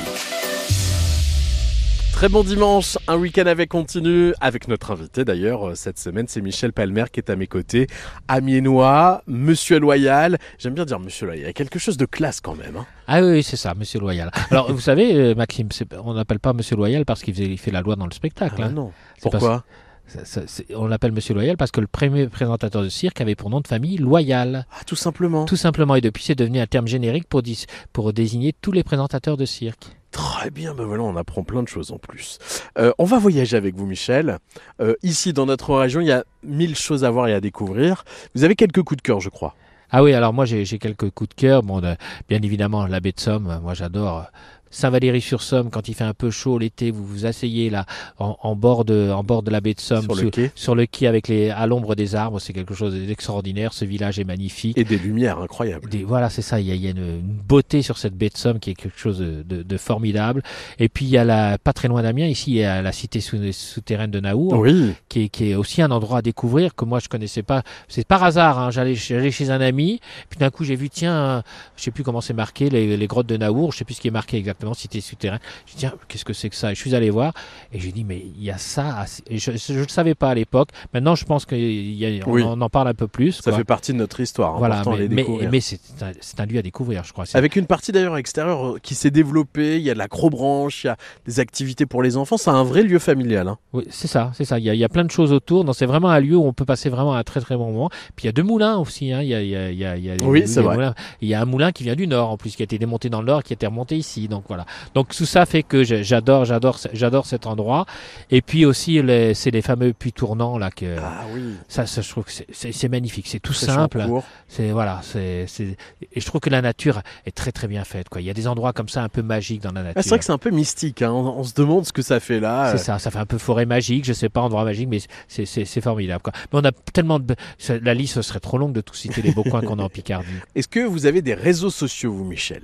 Speaker 2: Très bon dimanche, un week-end avec continu, avec notre invité d'ailleurs euh, cette semaine, c'est Michel Palmer qui est à mes côtés, amiénois, monsieur loyal. J'aime bien dire monsieur loyal, il y a quelque chose de classe quand même. hein.
Speaker 3: Ah oui, c'est ça, Monsieur Loyal. Alors, vous savez, euh, Maxime, on n'appelle pas Monsieur Loyal parce qu'il fait la loi dans le spectacle.
Speaker 2: Ah
Speaker 3: hein.
Speaker 2: non.
Speaker 3: Parce-
Speaker 2: Pourquoi?
Speaker 3: Ça- ça- c'est- On l'appelle Monsieur Loyal parce que le premier présentateur de cirque avait pour nom de famille Loyal.
Speaker 2: Ah, tout simplement.
Speaker 3: Tout simplement. Et depuis, c'est devenu un terme générique pour, dis- pour désigner tous les présentateurs de cirque.
Speaker 2: Très bien, ben voilà, on apprend plein de choses en plus. Euh, on va voyager avec vous, Michel. Euh, ici, dans notre région, il y a mille choses à voir et à découvrir. Vous avez quelques coups de cœur, je crois.
Speaker 3: Ah oui, alors moi j'ai quelques coups de cœur. Bon, de- bien évidemment, la baie de Somme, euh, moi j'adore. euh, Saint-Valéry-sur-Somme, quand il fait un peu chaud l'été, vous vous asseyez là en, en bord de en bord de la baie de Somme,
Speaker 2: Sur le quai.
Speaker 3: sur le quai avec les à l'ombre des arbres, c'est quelque chose d'extraordinaire. Ce village est magnifique.
Speaker 2: Et des lumières incroyables.
Speaker 3: Des- voilà, c'est ça. Il y a, il y a une, une beauté sur cette baie de Somme qui est quelque chose de, de- de formidable. Et puis il y a la pas très loin d'Amiens, ici il y a la cité sous- souterraine de Naour,
Speaker 2: Oui.
Speaker 3: qui est, qui est aussi un endroit à découvrir que moi je connaissais pas. C'est par hasard. Hein. J'allais chez un ami, puis d'un coup j'ai vu tiens, je sais plus comment c'est marqué les, les grottes de Naour. Je sais plus ce qui est marqué exactement, cité souterraine. Je dis tiens, qu'est-ce que c'est que ça? Et je suis allé voir et j'ai dit mais il y a ça. à- et je ne le savais pas à l'époque. Maintenant je pense qu'on
Speaker 2: Oui.
Speaker 3: en, en parle un peu plus.
Speaker 2: Ça
Speaker 3: quoi.
Speaker 2: fait partie de notre histoire.
Speaker 3: Voilà,
Speaker 2: important à
Speaker 3: mais, c'est un, lieu à découvrir, je crois.
Speaker 2: Avec une partie d'ailleurs extérieure euh, qui s'est développée, il y a de l'acrobranche, il y a des activités pour les enfants, c'est un vrai lieu familial. hein.
Speaker 3: Oui, c'est ça, c'est ça. Il y, a, il y a plein de choses autour. C'est vraiment un lieu où on peut passer vraiment un très très bon moment. Puis il y a deux moulins aussi. Hein. Il y a, il y a, il y a, il y a-
Speaker 2: Oui,
Speaker 3: il y a
Speaker 2: c'est
Speaker 3: des
Speaker 2: vrai.
Speaker 3: moulins. Il y a un moulin qui vient du nord en plus, qui a été démonté dans le nord, qui a été remonté ici. Donc voilà. Donc tout ça fait que j'adore, j'adore, j'adore cet endroit. Et puis aussi, c'est les fameux puits tournants là que.
Speaker 2: Ah oui.
Speaker 3: Ça, ça, je trouve que c'est- magnifique. C'est tout simple. C'est voilà. C'est c'est- et je trouve que la nature est très très bien faite. Quoi. Il y a des endroits comme ça un peu magiques dans la nature.
Speaker 2: Ah, c'est vrai que c'est un peu mystique. hein. On, on se demande ce que ça fait là.
Speaker 3: C'est
Speaker 2: Euh,
Speaker 3: ça, ça fait un peu forêt magique, je sais pas, endroit magique, mais c'est- c'est c'est formidable. Quoi. Mais on a tellement de... La liste serait trop longue de tout citer les beaux coins qu'on a en Picardie.
Speaker 2: Est-ce que vous avez des réseaux sociaux, vous, Michel?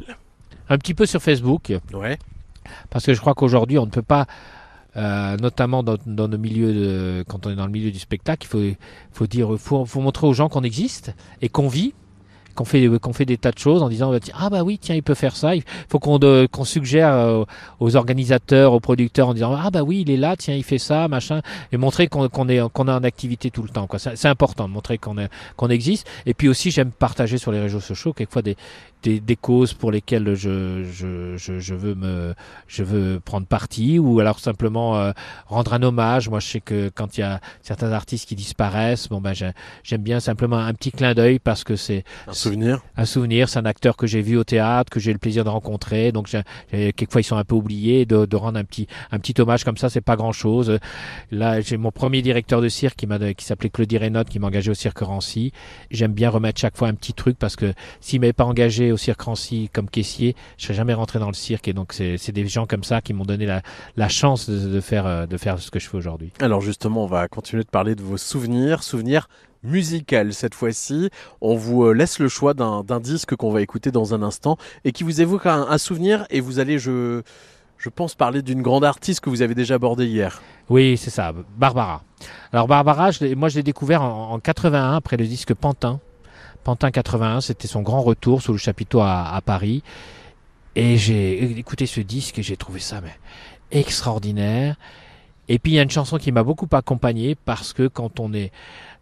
Speaker 3: Un petit peu sur Facebook,
Speaker 2: Ouais.
Speaker 3: parce que je crois qu'aujourd'hui, on ne peut pas, euh, notamment dans, dans nos milieux, de, quand on est dans le milieu du spectacle, il faut, faut dire, faut, faut montrer aux gens qu'on existe et qu'on vit qu'on fait, qu'on fait des tas de choses en disant bah, ah bah oui tiens il peut faire ça. Il faut qu'on suggère euh, aux organisateurs aux producteurs en disant ah bah oui il est là tiens il fait ça machin et montrer qu'on qu'on est qu'on est en activité tout le temps quoi. C'est important de montrer qu'on qu'on existe. Et puis aussi j'aime partager sur les réseaux sociaux quelquefois des des, des causes pour lesquelles je, je, je, je veux me je veux prendre parti ou alors simplement euh, rendre un hommage. Moi je sais que quand il y a certains artistes qui disparaissent bon ben j'ai- j'aime bien simplement un petit clin d'œil parce que c'est
Speaker 2: Un souvenir.
Speaker 3: Un souvenir c'est un acteur que j'ai vu au théâtre que j'ai le plaisir de rencontrer. Donc quelquefois ils sont un peu oubliés de, de rendre un petit un petit hommage comme ça c'est pas grand chose là j'ai mon premier directeur de cirque qui m'a qui s'appelait Claudie Reynaud qui m'a engagé au cirque Rancy. J'aime bien remettre chaque fois un petit truc parce que s'il m'avait pas engagé au cirque Rancy comme caissier, je serais jamais rentré dans le cirque. Et donc c'est des gens comme ça qui m'ont donné la, la chance de, de faire euh, de faire ce que je fais aujourd'hui.
Speaker 2: Alors justement, on va continuer de parler de vos souvenirs, souvenirs musicaux cette fois-ci. On vous euh, laisse le choix d'un disque qu'on va écouter dans un instant et qui vous évoque un, un souvenir et vous allez, je, je pense, parler d'une grande artiste que vous avez déjà abordée hier.
Speaker 3: Oui, c'est ça, Barbara. Alors Barbara, je moi je l'ai découvert en, en 81 après le disque Pantin. Pantin 81, c'était son grand retour sous le chapiteau à, Paris. Et j'ai écouté ce disque et j'ai trouvé ça mais, extraordinaire. Et puis il y a une chanson qui m'a beaucoup accompagné parce que quand on est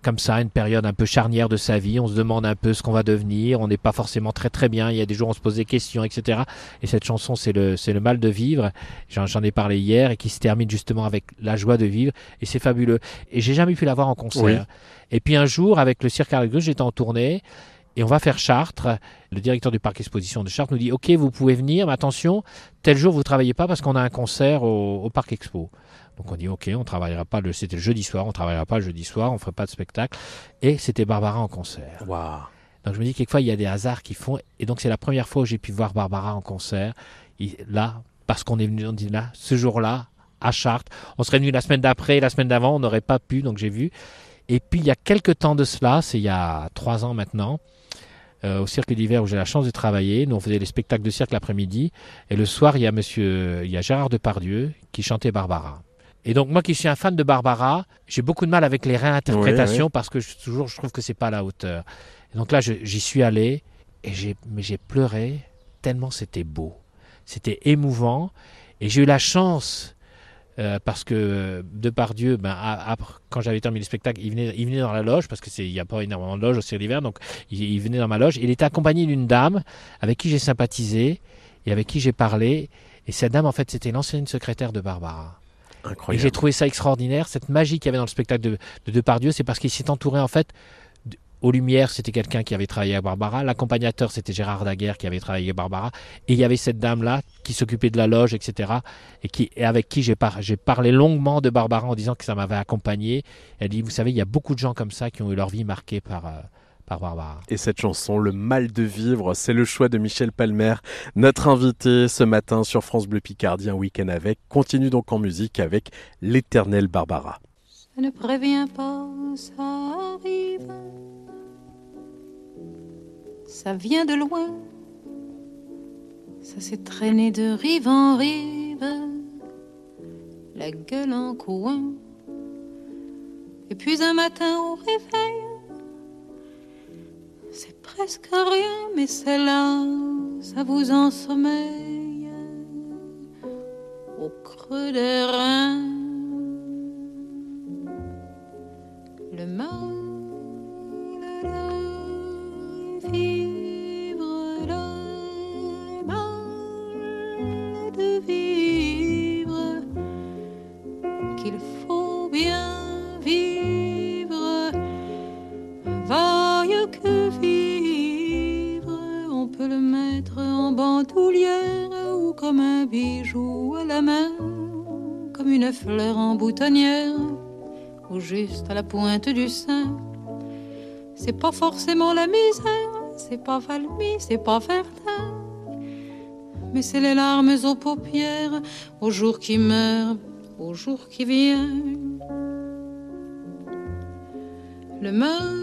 Speaker 3: comme ça, une période un peu charnière de sa vie, on se demande un peu ce qu'on va devenir, on n'est pas forcément très très bien, il y a des jours où on se pose des questions, etc. Et cette chanson, c'est le, c'est le mal de vivre, j'en, ai parlé hier, et qui se termine justement avec la joie de vivre, et c'est fabuleux. Et j'ai jamais pu la voir en concert. Et puis un jour, avec le Cirque Argus, j'étais en tournée, et on va faire Chartres. Le directeur du parc exposition de Chartres nous dit Ok, vous pouvez venir, mais attention, tel jour vous travaillez pas parce qu'on a un concert au, au parc expo. Donc on dit Ok, on travaillera pas le. C'était le jeudi soir, on travaillera pas le jeudi soir, on ferait pas de spectacle. Et c'était Barbara en concert.
Speaker 2: Waouh.
Speaker 3: Donc je me dis quelquefois il y a des hasards qui font. Et donc c'est la première fois où j'ai pu voir Barbara en concert. Et là, parce qu'on est venu, on dit là, ce jour-là, à Chartres. On serait venu la semaine d'après, la semaine d'avant, on n'aurait pas pu, donc j'ai vu. Et puis il y a quelques temps de cela, c'est il y a trois ans maintenant, euh, au cirque d'hiver où j'ai la chance de travailler. Nous on faisait les spectacles de cirque l'après-midi, et le soir il y a Monsieur, il y a Gérard Depardieu qui chantait Barbara. Et donc moi qui suis un fan de Barbara, j'ai beaucoup de mal avec les réinterprétations
Speaker 2: Oui, oui.
Speaker 3: parce que je, toujours je trouve que c'est pas à la hauteur. Et donc là j'y suis allé et j'ai mais j'ai pleuré tellement c'était beau, c'était émouvant et j'ai eu la chance euh, parce que Depardieu, ben, après, quand j'avais terminé le spectacle, il venait, il venait dans la loge, parce qu'il n'y a pas énormément de loges au Cirque d'hiver, donc il, il venait dans ma loge. Il était accompagné d'une dame avec qui j'ai sympathisé et avec qui j'ai parlé. Et cette dame, en fait, c'était l'ancienne secrétaire de Barbara. Et
Speaker 2: Incroyable.
Speaker 3: j'ai trouvé ça extraordinaire, cette magie qu'il y avait dans le spectacle de, de Depardieu, c'est parce qu'il s'est entouré en fait. Aux Lumières, c'était quelqu'un qui avait travaillé avec Barbara. L'accompagnateur, c'était Gérard Daguerre qui avait travaillé avec Barbara. Et il y avait cette dame-là qui s'occupait de la loge, etc. Et, qui, et avec qui j'ai par- j'ai parlé longuement de Barbara en disant que ça m'avait accompagné. Elle dit, vous savez, il y a beaucoup de gens comme ça qui ont eu leur vie marquée par, euh, par Barbara.
Speaker 2: Et cette chanson, Le mal de vivre, c'est le choix de Michel Palmer, notre invité ce matin sur France Bleu Picardie, un week-end avec. Continue donc en musique avec l'éternelle Barbara.
Speaker 16: Ça ne prévient pas, ça arrive. Ça vient de loin. Ça s'est traîné de rive en rive. La gueule en coin. Et puis un matin au réveil. C'est presque rien, mais c'est là. Ça vous ensommeille. Au creux des reins. Le mal que vivre, on peut le mettre en bandoulière ou comme un bijou à la main, comme une fleur en boutonnière ou juste à la pointe du sein. C'est pas forcément la misère, c'est pas Valmy, c'est pas Verdun, mais c'est les larmes aux paupières, au jour qui meurt, au jour qui vient. Le mal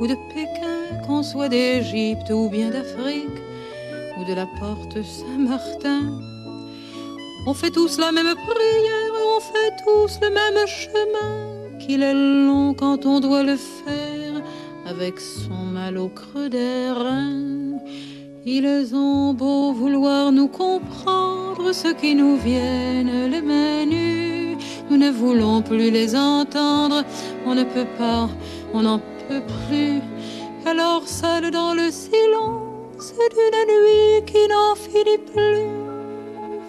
Speaker 16: ou de Pékin, qu'on soit d'Égypte ou bien d'Afrique ou de la porte Saint-Martin. On fait tous la même prière, on fait tous le même chemin, qu'il est long quand on doit le faire avec son mal au creux des reins. Ils ont beau vouloir nous comprendre, ceux qui nous viennent les mains. Nous ne voulons plus les entendre, on ne peut pas, on n'en peut plus. Alors seul dans le silence d'une nuit qui n'en finit plus,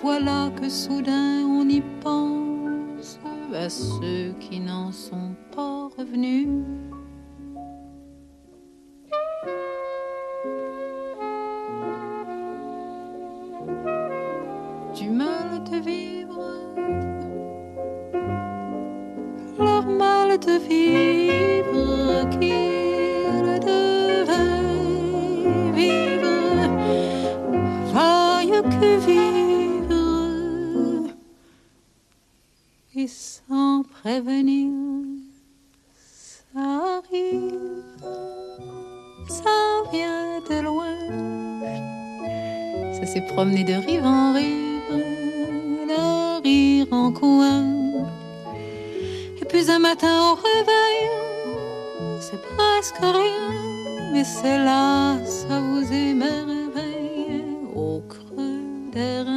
Speaker 16: voilà que soudain on y pense à ceux qui n'en sont pas revenus. Du mal de vivre, leur mal de vivre que vivre, et sans prévenir, ça arrive, ça vient de loin. Ça s'est promené de rive en rive, de rire en coin. Et puis un matin au réveil, c'est presque rien, mais c'est là, ça vous émerveille creux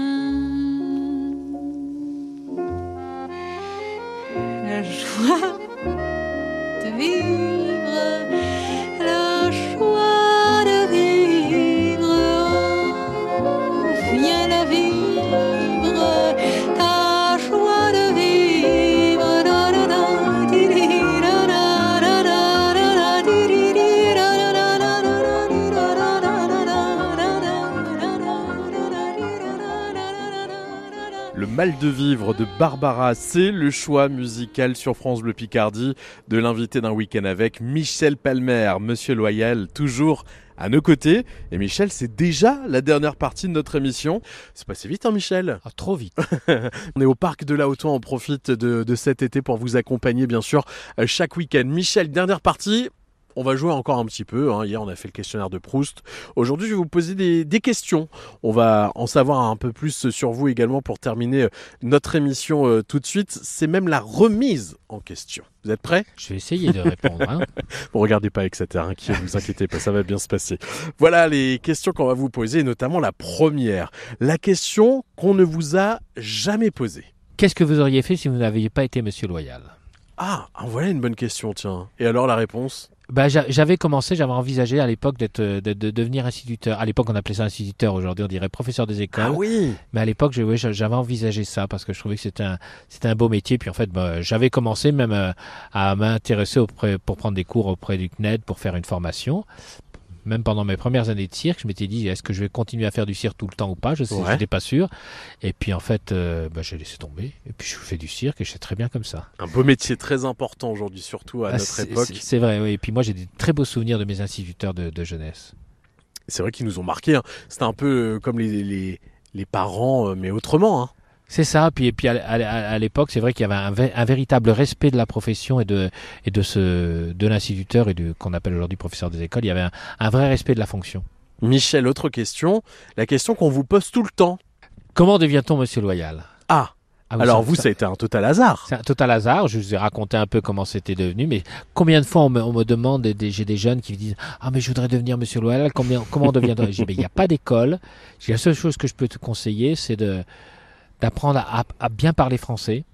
Speaker 2: mal de vivre de Barbara, c'est le choix musical sur France Bleu Picardie de l'invité d'un week-end avec Michel Palmer, Monsieur Loyal, toujours à nos côtés. Et Michel, c'est déjà la dernière partie de notre émission. C'est passé vite, hein, Michel?
Speaker 3: Ah, Trop vite.
Speaker 2: On est au parc de la Haute-Oie, on profite de, de cet été pour vous accompagner, bien sûr, euh, chaque week-end. Michel, dernière partie. On va jouer encore un petit peu. hein. Hier, on a fait le questionnaire de Proust. Aujourd'hui, je vais vous poser des, des questions. On va en savoir un peu plus sur vous également pour terminer euh, notre émission euh, tout de suite. C'est même la remise en question. Vous êtes prêts?
Speaker 3: Je vais essayer de répondre. hein.
Speaker 2: Bon, regardez pas avec cet air inquiet, vous inquiétez pas, ça va bien se passer. Voilà les questions qu'on va vous poser, et notamment la première. La question qu'on ne vous a jamais posée.
Speaker 3: Qu'est-ce que vous auriez fait si vous n'aviez pas été Monsieur Loyal?
Speaker 2: Ah, voilà une bonne question, tiens. Et alors la réponse?
Speaker 3: Bah, j'a- j'avais commencé, j'avais envisagé à l'époque d'être, euh, de, de devenir instituteur. À l'époque, on appelait ça instituteur. Aujourd'hui, on dirait professeur des écoles.
Speaker 2: Ah oui
Speaker 3: Mais à l'époque, j'avais envisagé ça parce que je trouvais que c'était un, c'était un beau métier. Puis en fait, bah, j'avais commencé même euh, à m'intéresser auprès, pour prendre des cours auprès du CNED pour faire une formation. Même pendant mes premières années de cirque, je m'étais dit est-ce que je vais continuer à faire du cirque tout le temps ou pas? Je
Speaker 2: Ouais.
Speaker 3: n'étais pas sûr. Et puis en fait, euh, bah, j'ai laissé tomber. Et puis je fais du cirque et je sais très bien comme ça.
Speaker 2: Un beau métier très important aujourd'hui, surtout à
Speaker 3: Ah,
Speaker 2: notre époque.
Speaker 3: c'est- vrai, oui. Et puis moi, j'ai des très beaux souvenirs de mes instituteurs de, de jeunesse.
Speaker 2: C'est vrai qu'ils nous ont marqués. hein. C'était un peu euh, comme les, les, les parents, euh, mais autrement. hein.
Speaker 3: C'est ça. Puis, et puis à, à- à l'époque, c'est vrai qu'il y avait un, vé- un véritable respect de la profession et de, et de, ce, de l'instituteur et de qu'on appelle aujourd'hui professeur des écoles. Il y avait un, un vrai respect de la fonction.
Speaker 2: Michel, autre question. La question qu'on vous pose tout le temps.
Speaker 3: Comment devient-on monsieur loyal?
Speaker 2: Ah,
Speaker 3: Ah
Speaker 2: alors vous,
Speaker 3: ça-
Speaker 2: a été un total hasard.
Speaker 3: C'est un total hasard. Je vous ai raconté un peu comment c'était devenu, mais combien de fois on me, on me demande, j'ai des jeunes qui me disent Ah, mais je voudrais devenir monsieur Loyal, combien, comment dit, Mais il n'y a pas d'école. J'ai La seule chose que je peux te conseiller, c'est de d'apprendre à, à bien parler français.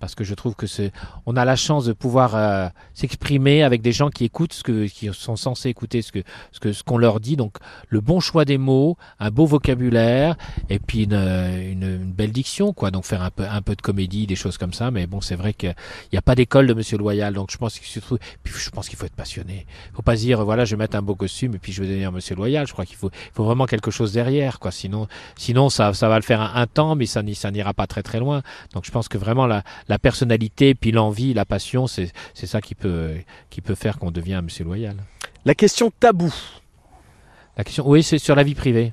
Speaker 3: Parce que je trouve que c'est, on a la chance de pouvoir euh, s'exprimer avec des gens qui écoutent ce que, qui sont censés écouter ce que, ce que, ce qu'on leur dit. Donc, le bon choix des mots, un beau vocabulaire, et puis une, une, une belle diction, quoi. Donc, faire un peu, un peu de comédie, des choses comme ça. Mais bon, c'est vrai qu'il n'y a pas d'école de Monsieur Loyal. Donc, je pense qu'il puis je pense qu'il faut être passionné. Faut pas dire, voilà, je vais mettre un beau costume et puis je vais devenir Monsieur Loyal. Je crois qu'il faut, il faut vraiment quelque chose derrière, quoi. Sinon, sinon, ça, ça va le faire un, temps, mais ça, ça n'ira pas très très loin. Donc, je pense que vraiment la, la personnalité, puis l'envie, la passion, c'est, c'est ça qui peut, qui peut faire qu'on devient un Monsieur Loyal.
Speaker 2: La question tabou.
Speaker 3: La question, oui, c'est sur la vie privée.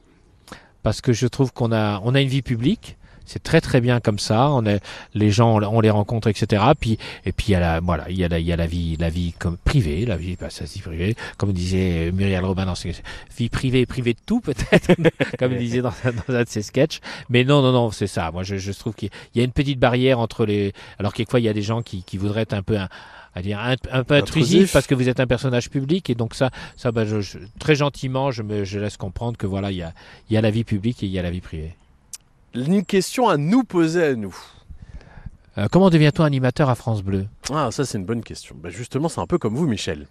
Speaker 3: Parce que je trouve qu'on a, on a une vie publique. C'est très très bien comme ça. On est, les gens, on les rencontre, etc. Puis et puis il y a la, voilà, il y a la, il y a la vie, la vie comme privée, la vie, bah, ça se dit privée, comme disait Muriel Robin dans ses vie privée, privée de tout peut-être, comme disait dans, dans un de ses sketchs. Mais non, non, non, c'est ça. Moi, je, je trouve qu'il y a une petite barrière entre les. Alors quelquefois, il y a des gens qui, qui voudraient être un peu un, à dire un, un peu intrusif
Speaker 2: Intrusif.
Speaker 3: parce que vous êtes un personnage public et donc ça, ça, bah, je, je- très gentiment, je me, je laisse comprendre que voilà, il y a, il y a la vie publique et il y a la vie privée.
Speaker 2: Une question à nous poser à nous.
Speaker 3: Euh, comment devient-on animateur à France Bleu?
Speaker 2: Ah, ça c'est une bonne question. Bah, justement, c'est un peu comme vous, Michel.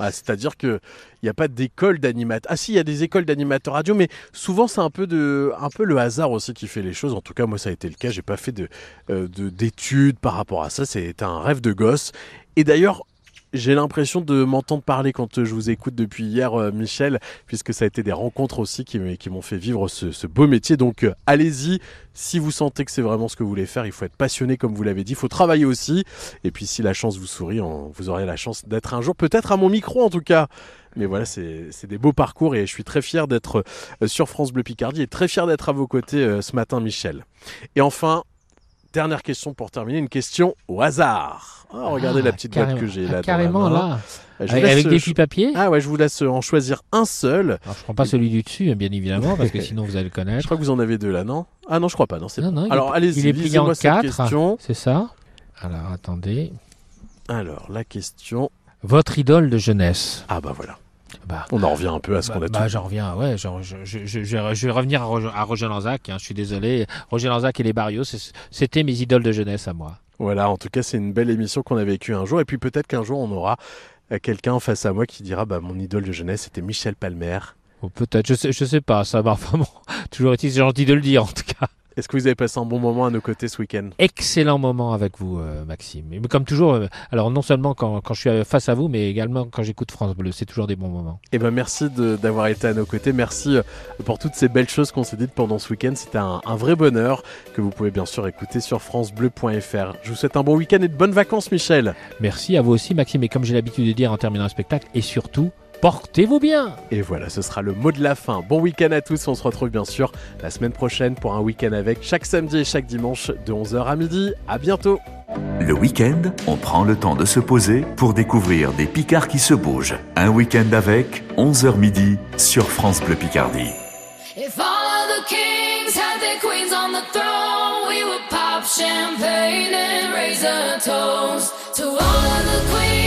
Speaker 2: Ah, C'est-à-dire qu'il n'y a pas d'école d'animateur. Ah si, il y a des écoles d'animateurs radio, mais souvent c'est un peu, de, un peu le hasard aussi qui fait les choses. En tout cas, moi ça a été le cas. J'ai pas fait de, euh, de- d'études par rapport à ça. C'était un rêve de gosse. Et d'ailleurs, J'ai l'impression de m'entendre parler quand euh, je vous écoute depuis hier, euh, Michel, puisque ça a été des rencontres aussi qui, m'ont fait vivre ce, beau métier. Donc euh, allez-y, si vous sentez que c'est vraiment ce que vous voulez faire, il faut être passionné comme vous l'avez dit, il faut travailler aussi. Et puis si la chance vous sourit, vous aurez la chance d'être un jour peut-être à mon micro en tout cas. Mais voilà, c'est des beaux parcours et je suis très fier d'être sur France Bleu Picardie et très fier d'être à vos côtés ce matin, Michel. Et enfin, dernière question pour terminer, une question au hasard. Ah, regardez
Speaker 3: Ah,
Speaker 2: la petite boîte que j'ai
Speaker 3: Ah,
Speaker 2: là.
Speaker 3: carrément, là.
Speaker 2: Je
Speaker 3: Avec- des petits papiers?
Speaker 2: Ah ouais, je vous laisse en choisir un seul.
Speaker 3: Alors, je prends pas celui du dessus, hein, bien évidemment, parce que sinon vous allez le connaître.
Speaker 2: Je crois que vous en avez deux là, non? Ah non, je crois pas. Non, c'est
Speaker 3: Non, non,
Speaker 2: Alors allez-y,
Speaker 3: il est plié en quatre.
Speaker 2: question.
Speaker 3: C'est ça? Alors attendez.
Speaker 2: Alors la question.
Speaker 3: Votre idole de jeunesse
Speaker 2: Ah bah voilà.
Speaker 3: Bah,
Speaker 2: On en revient un peu à ce
Speaker 3: bah,
Speaker 2: qu'on a
Speaker 3: bah, j'en reviens, ouais. genre, je, je, je, je- je vais revenir à Roger, Lanzac, hein, je suis désolé. Roger Lanzac et les Barrios, c'était mes idoles de jeunesse à moi.
Speaker 2: Voilà, en tout cas, c'est une belle émission qu'on a vécue un jour. Et puis peut-être qu'un jour, on aura euh, quelqu'un face à moi qui dira bah, Mon idole de jeunesse, c'était Michel Palmer.
Speaker 3: Ou peut-être, je sais, je sais pas, ça va vraiment. Toujours c'est gentil de le dire en tout cas.
Speaker 2: Est-ce que vous avez passé un bon moment à nos côtés ce week-end?
Speaker 3: Excellent moment avec vous, euh, Maxime. Et comme toujours, euh, alors non seulement quand, quand je suis face à vous, mais également quand j'écoute France Bleu, c'est toujours des bons moments.
Speaker 2: Eh ben merci d'avoir été à nos côtés. Merci euh, pour toutes ces belles choses qu'on s'est dites pendant ce week-end. C'était un, un vrai bonheur que vous pouvez bien sûr écouter sur francebleu.fr. Je vous souhaite un bon week-end et de bonnes vacances, Michel.
Speaker 3: Merci à vous aussi, Maxime. Et comme j'ai l'habitude de dire en terminant un spectacle, et surtout, portez-vous bien.
Speaker 2: Et voilà, ce sera le mot de la fin. Bon week-end à tous. On se retrouve bien sûr la semaine prochaine pour un week-end avec chaque samedi et chaque dimanche de 11h à midi. À bientôt.
Speaker 6: Le week-end, on prend le temps de se poser pour découvrir des Picards qui se bougent. Un week-end avec 11h midi sur France Bleu Picardie.
Speaker 17: If all of the kings had their queens on the throne, we would pop champagne and raise a toast to all of the queens